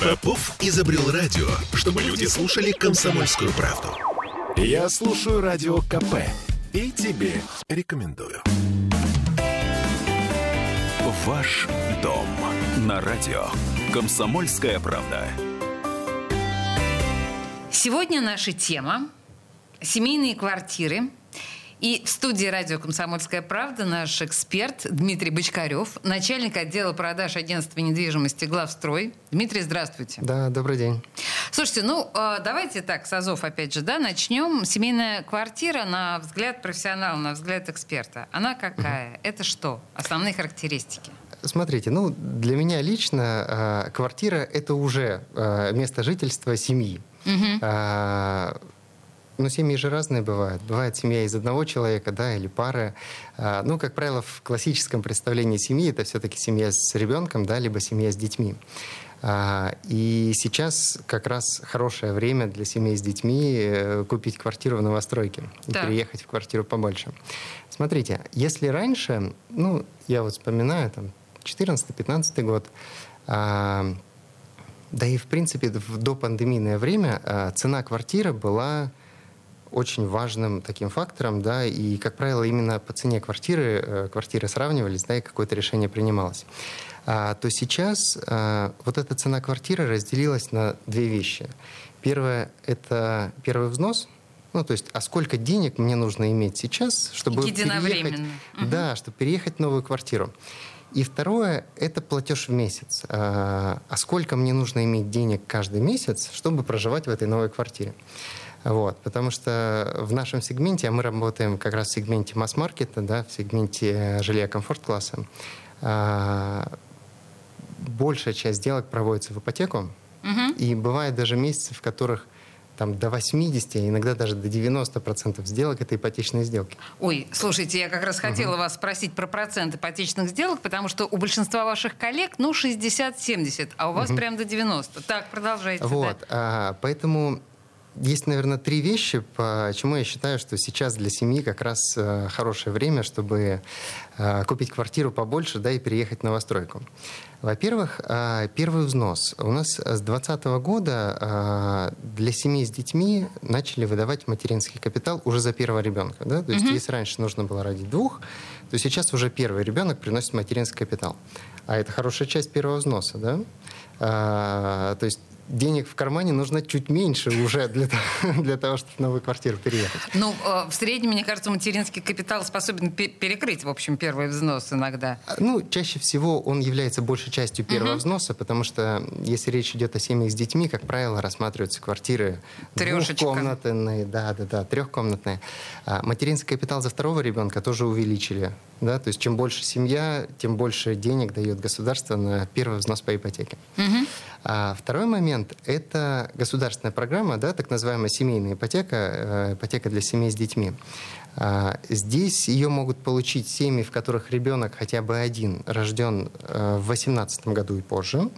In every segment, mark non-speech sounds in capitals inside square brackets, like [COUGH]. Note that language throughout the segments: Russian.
Попов изобрел радио, чтобы люди слушали комсомольскую правду. Я слушаю радио КП и тебе рекомендую. Ваш дом на радио. Комсомольская правда. Сегодня наша тема – семейные квартиры. И в студии радио «Комсомольская правда» наш эксперт Дмитрий Бочкарев, начальник отдела продаж агентства недвижимости «Главстрой». Дмитрий, здравствуйте. Да, добрый день. Слушайте, ну, э, давайте так, с Азов, опять же, да, начнем. Семейная квартира, на взгляд профессионала, на взгляд эксперта, она какая? Угу. Это что? Основные характеристики? Смотрите, ну, для меня лично э, квартира — это уже э, место жительства семьи. Угу. Э, но семьи же разные бывают. Бывает семья из одного человека, да, или пары. Э, ну, как правило, в классическом представлении семьи это все-таки семья с ребенком, да, либо семья с детьми. Э, и сейчас как раз хорошее время для семей с детьми э, купить квартиру в новостройке и да. переехать в квартиру побольше. Смотрите, если раньше, ну, я вот вспоминаю, там, 14-15 год, а, да и, в принципе, в допандемийное время а, цена квартиры была очень важным таким фактором, да, и, как правило, именно по цене квартиры э, квартиры сравнивались, да, и какое-то решение принималось. А, то сейчас а, вот эта цена квартиры разделилась на две вещи. Первое — это первый взнос, ну, то есть, а сколько денег мне нужно иметь сейчас, чтобы переехать, угу. да, чтобы переехать в новую квартиру. И второе – это платеж в месяц. А, а сколько мне нужно иметь денег каждый месяц, чтобы проживать в этой новой квартире? Вот, потому что в нашем сегменте, а мы работаем как раз в сегменте масс-маркета, да, в сегменте жилья комфорт-класса, а, большая часть сделок проводится в ипотеку, угу. и бывает даже месяцы, в которых там, до 80, а иногда даже до 90% сделок это ипотечные сделки. Ой, слушайте, я как раз хотела угу. вас спросить про процент ипотечных сделок, потому что у большинства ваших коллег, ну, 60-70, а у вас угу. прям до 90. Так, продолжайте. Вот, да. а, поэтому есть, наверное, три вещи, почему я считаю, что сейчас для семьи как раз э, хорошее время, чтобы э, купить квартиру побольше да, и переехать в новостройку. Во-первых, э, первый взнос. У нас с 2020 года для семей с детьми начали выдавать материнский капитал уже за первого ребенка. Да? То есть, mm-hmm. если раньше нужно было родить двух, то сейчас уже первый ребенок приносит материнский капитал. А это хорошая часть первого взноса. Да? То есть денег в кармане нужно чуть меньше уже для того, [LAUGHS] для того чтобы в новую квартиру переехать. Ну, э, в среднем, мне кажется, материнский капитал способен перекрыть, в общем, первый взнос иногда. А, ну, чаще всего он является большей частью первого угу. взноса, потому что если речь идет о семьях с детьми, как правило, рассматриваются квартиры двухкомнатные, да, да, да, трехкомнатные. А материнский капитал за второго ребенка тоже увеличили. Да? То есть чем больше семья, тем больше денег дает государство на первый взнос по ипотеке. Угу. А второй момент – это государственная программа, да, так называемая семейная ипотека, э, ипотека для семей с детьми. А, здесь ее могут получить семьи, в которых ребенок хотя бы один рожден э, в 18 году и позже,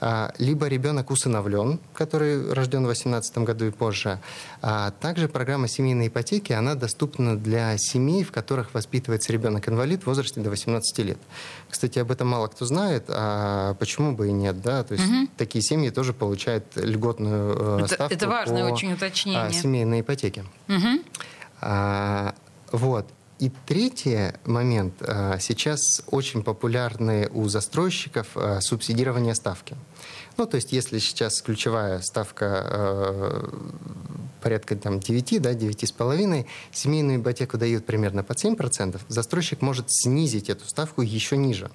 а, либо ребенок усыновлен, который рожден в 18 году и позже. А также программа семейной ипотеки, она доступна для семей, в которых воспитывается ребенок-инвалид в возрасте до 18 лет. Кстати, об этом мало кто знает, а почему бы и нет, да? То есть угу. такие семьи тоже получают льготную э, это, ставку это важное по очень уточнение. семейной ипотеке. Угу. А, вот. И третий момент. А, сейчас очень популярны у застройщиков а, субсидирование ставки. Ну, то есть, если сейчас ключевая ставка э, порядка там, 9, да, 9,5, семейную ипотеку дают примерно под 7%, застройщик может снизить эту ставку еще ниже,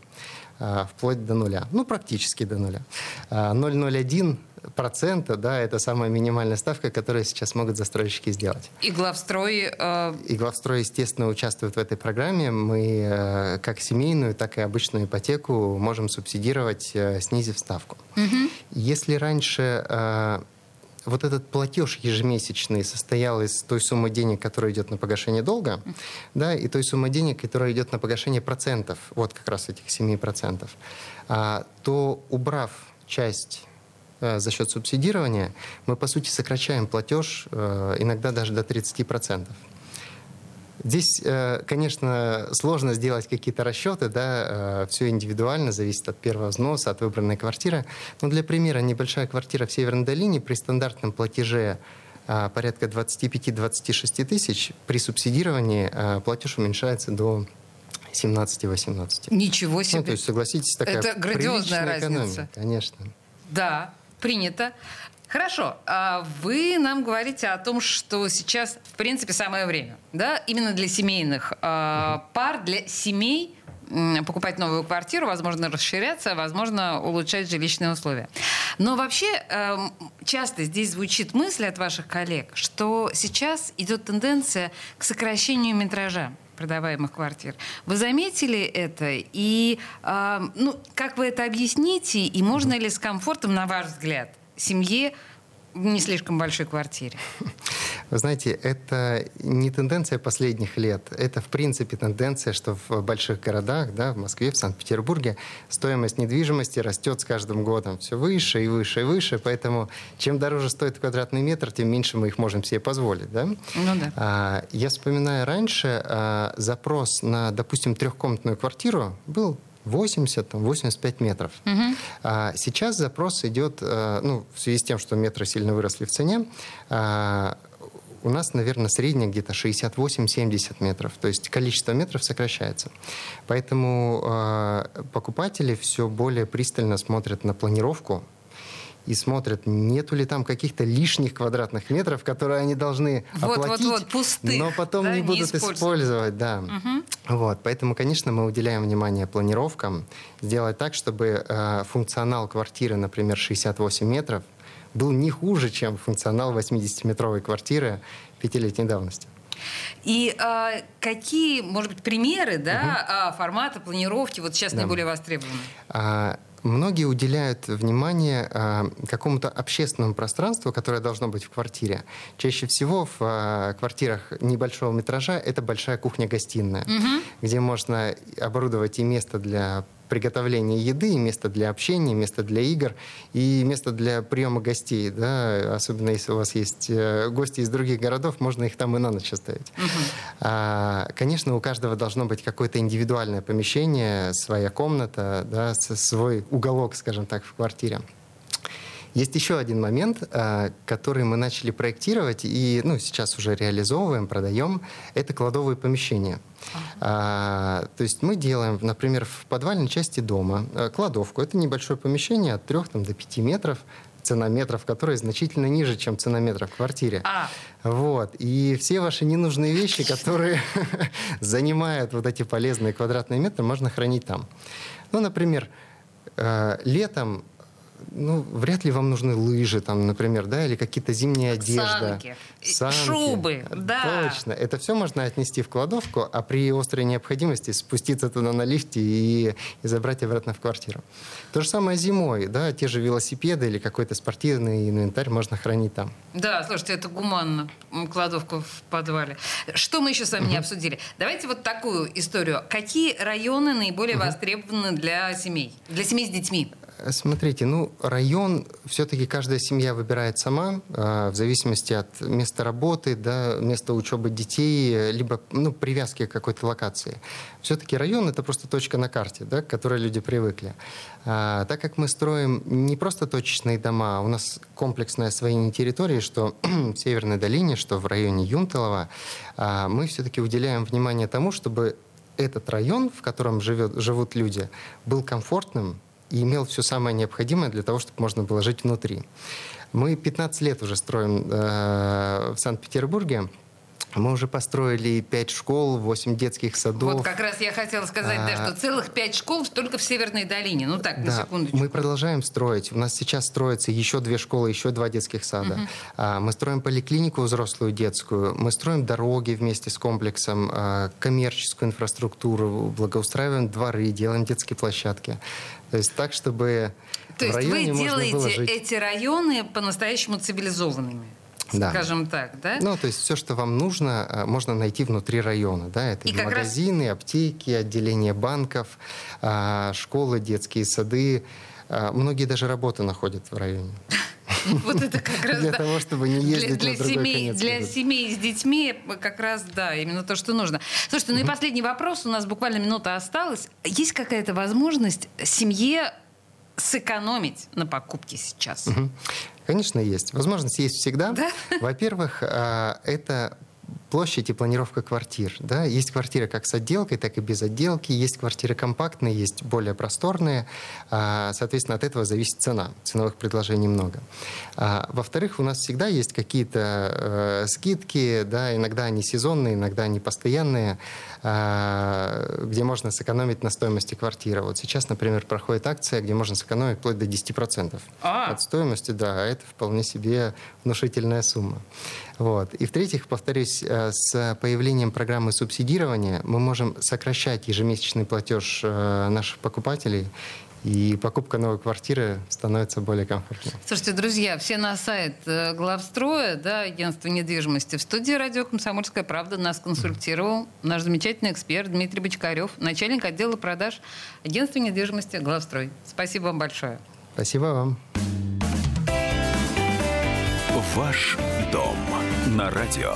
э, вплоть до нуля. Ну, практически до нуля. 0,01 процента, да, это самая минимальная ставка, которую сейчас могут застройщики сделать. И главстрой... Э... И главстрой, естественно, участвует в этой программе. Мы э, как семейную, так и обычную ипотеку можем субсидировать, э, снизив ставку. Угу. Если раньше э, вот этот платеж ежемесячный состоял из той суммы денег, которая идет на погашение долга, да, и той суммы денег, которая идет на погашение процентов, вот как раз этих 7%, а, то убрав часть за счет субсидирования, мы, по сути, сокращаем платеж э, иногда даже до 30%. Здесь, э, конечно, сложно сделать какие-то расчеты, да, э, все индивидуально, зависит от первого взноса, от выбранной квартиры. Но для примера, небольшая квартира в Северной долине при стандартном платеже э, порядка 25-26 тысяч, при субсидировании платеж уменьшается до 17-18. Ничего себе. Ну, то есть, согласитесь, такая Это грандиозная разница. Экономия, конечно. Да, принято. Хорошо, а вы нам говорите о том, что сейчас, в принципе, самое время, да, именно для семейных э, пар, для семей покупать новую квартиру, возможно, расширяться, возможно, улучшать жилищные условия. Но вообще э, часто здесь звучит мысль от ваших коллег, что сейчас идет тенденция к сокращению метража продаваемых квартир. Вы заметили это? И э, ну, как вы это объясните? И можно ли с комфортом, на ваш взгляд, семье в не слишком большой квартире? [LAUGHS] Вы знаете, это не тенденция последних лет. Это, в принципе, тенденция, что в больших городах, да, в Москве, в Санкт-Петербурге, стоимость недвижимости растет с каждым годом все выше и выше и выше. Поэтому чем дороже стоит квадратный метр, тем меньше мы их можем себе позволить. Да? Ну да. А, я вспоминаю раньше а, запрос на, допустим, трехкомнатную квартиру был 80-85 метров. Угу. А сейчас запрос идет, э, ну, в связи с тем, что метры сильно выросли в цене, а, у нас, наверное, средняя где-то 68-70 метров. То есть количество метров сокращается. Поэтому э, покупатели все более пристально смотрят на планировку и смотрят, нету ли там каких-то лишних квадратных метров, которые они должны вот, оплатить, вот, вот, пустых, но потом да, не будут не использовать. Да. Угу. Вот, поэтому, конечно, мы уделяем внимание планировкам, сделать так, чтобы э, функционал квартиры, например, 68 метров, был не хуже, чем функционал 80-метровой квартиры пятилетней давности. И а, какие, может быть, примеры да, угу. формата планировки вот сейчас да. наиболее востребованы? А, Многие уделяют внимание э, какому-то общественному пространству, которое должно быть в квартире. Чаще всего в э, квартирах небольшого метража это большая кухня-гостиная, угу. где можно оборудовать и место для приготовления еды, и место для общения, место для игр и место для приема гостей. Да? Особенно если у вас есть э, гости из других городов, можно их там и на ночь оставить. Uh-huh. А, конечно, у каждого должно быть какое-то индивидуальное помещение, своя комната, да, свой уголок, скажем так, в квартире. Есть еще один момент, э, который мы начали проектировать и ну, сейчас уже реализовываем, продаем. Это кладовые помещения. А, то есть мы делаем, например, в подвальной части дома э, кладовку. Это небольшое помещение от 3 там, до 5 метров цена метров, которая значительно ниже, чем цена метров в квартире. А. Вот. И все ваши ненужные вещи, которые [LAUGHS] занимают вот эти полезные квадратные метры, можно хранить там. Ну, например, э, летом ну, вряд ли вам нужны лыжи, там, например, да, или какие-то зимние одежда. Санки. Санки. Шубы, да. Точно. Это все можно отнести в кладовку, а при острой необходимости спуститься туда на лифте и, и забрать обратно в квартиру. То же самое зимой, да, те же велосипеды или какой-то спортивный инвентарь можно хранить там. Да, слушайте, это гуманно, кладовку в подвале. Что мы еще с вами не обсудили? Давайте вот такую историю. Какие районы наиболее востребованы для семей, для семей с детьми? Смотрите, ну, район все-таки каждая семья выбирает сама, э, в зависимости от места работы, да, места учебы детей, либо ну, привязки к какой-то локации. Все-таки район — это просто точка на карте, да, к которой люди привыкли. А, так как мы строим не просто точечные дома, у нас комплексное освоение территории, что [CLEARS THROAT] в Северной долине, что в районе Юнталова, а, мы все-таки уделяем внимание тому, чтобы этот район, в котором живет, живут люди, был комфортным, и имел все самое необходимое для того, чтобы можно было жить внутри. Мы 15 лет уже строим э, в Санкт-Петербурге. Мы уже построили 5 школ, 8 детских садов. Вот как раз я хотела сказать, а, да, что целых 5 школ только в Северной долине. Ну так, на да, секундочку. Мы продолжаем строить. У нас сейчас строятся еще две школы, еще два детских сада. Угу. А, мы строим поликлинику взрослую детскую. Мы строим дороги вместе с комплексом, а, коммерческую инфраструктуру, благоустраиваем дворы, делаем детские площадки. То есть так, чтобы То есть вы делаете эти районы по-настоящему цивилизованными? Да. скажем так, да? Ну, то есть все, что вам нужно, э, можно найти внутри района, да? Это и магазины, раз... аптеки, отделения банков, а, школы, детские сады. А, многие даже работу находят в районе. [LAUGHS] Вот это как раз, Для того, чтобы не ездить для, на другой семей, конец Для города. семей с детьми как раз, да, именно то, что нужно. Слушайте, ну и последний вопрос, у нас буквально минута осталась. Есть какая-то возможность семье сэкономить на покупке сейчас? Конечно, есть. Возможность есть всегда. Да? Во-первых, а, это площадь и планировка квартир. Да? Есть квартиры как с отделкой, так и без отделки. Есть квартиры компактные, есть более просторные. А, Соответственно, от этого зависит цена. Ценовых предложений много. А, Во-вторых, у нас всегда есть какие-то э, скидки, да, иногда они сезонные, иногда они постоянные, а, где можно сэкономить на стоимости квартиры. Вот сейчас, например, проходит акция, где можно сэкономить вплоть до 10% А. от стоимости, да, это вполне себе внушительная сумма. Вот. И в-третьих, повторюсь, э, с появлением программы субсидирования мы можем сокращать ежемесячный платеж э, наших покупателей, и покупка новой квартиры становится более комфортной. Слушайте, друзья, все на сайт э, главстроя, да, агентства недвижимости. В студии радио «Комсомольская правда» нас консультировал наш замечательный эксперт Дмитрий Бочкарев, начальник отдела продаж агентства недвижимости «Главстрой». Спасибо вам большое. Спасибо вам. Ваш дом на радио.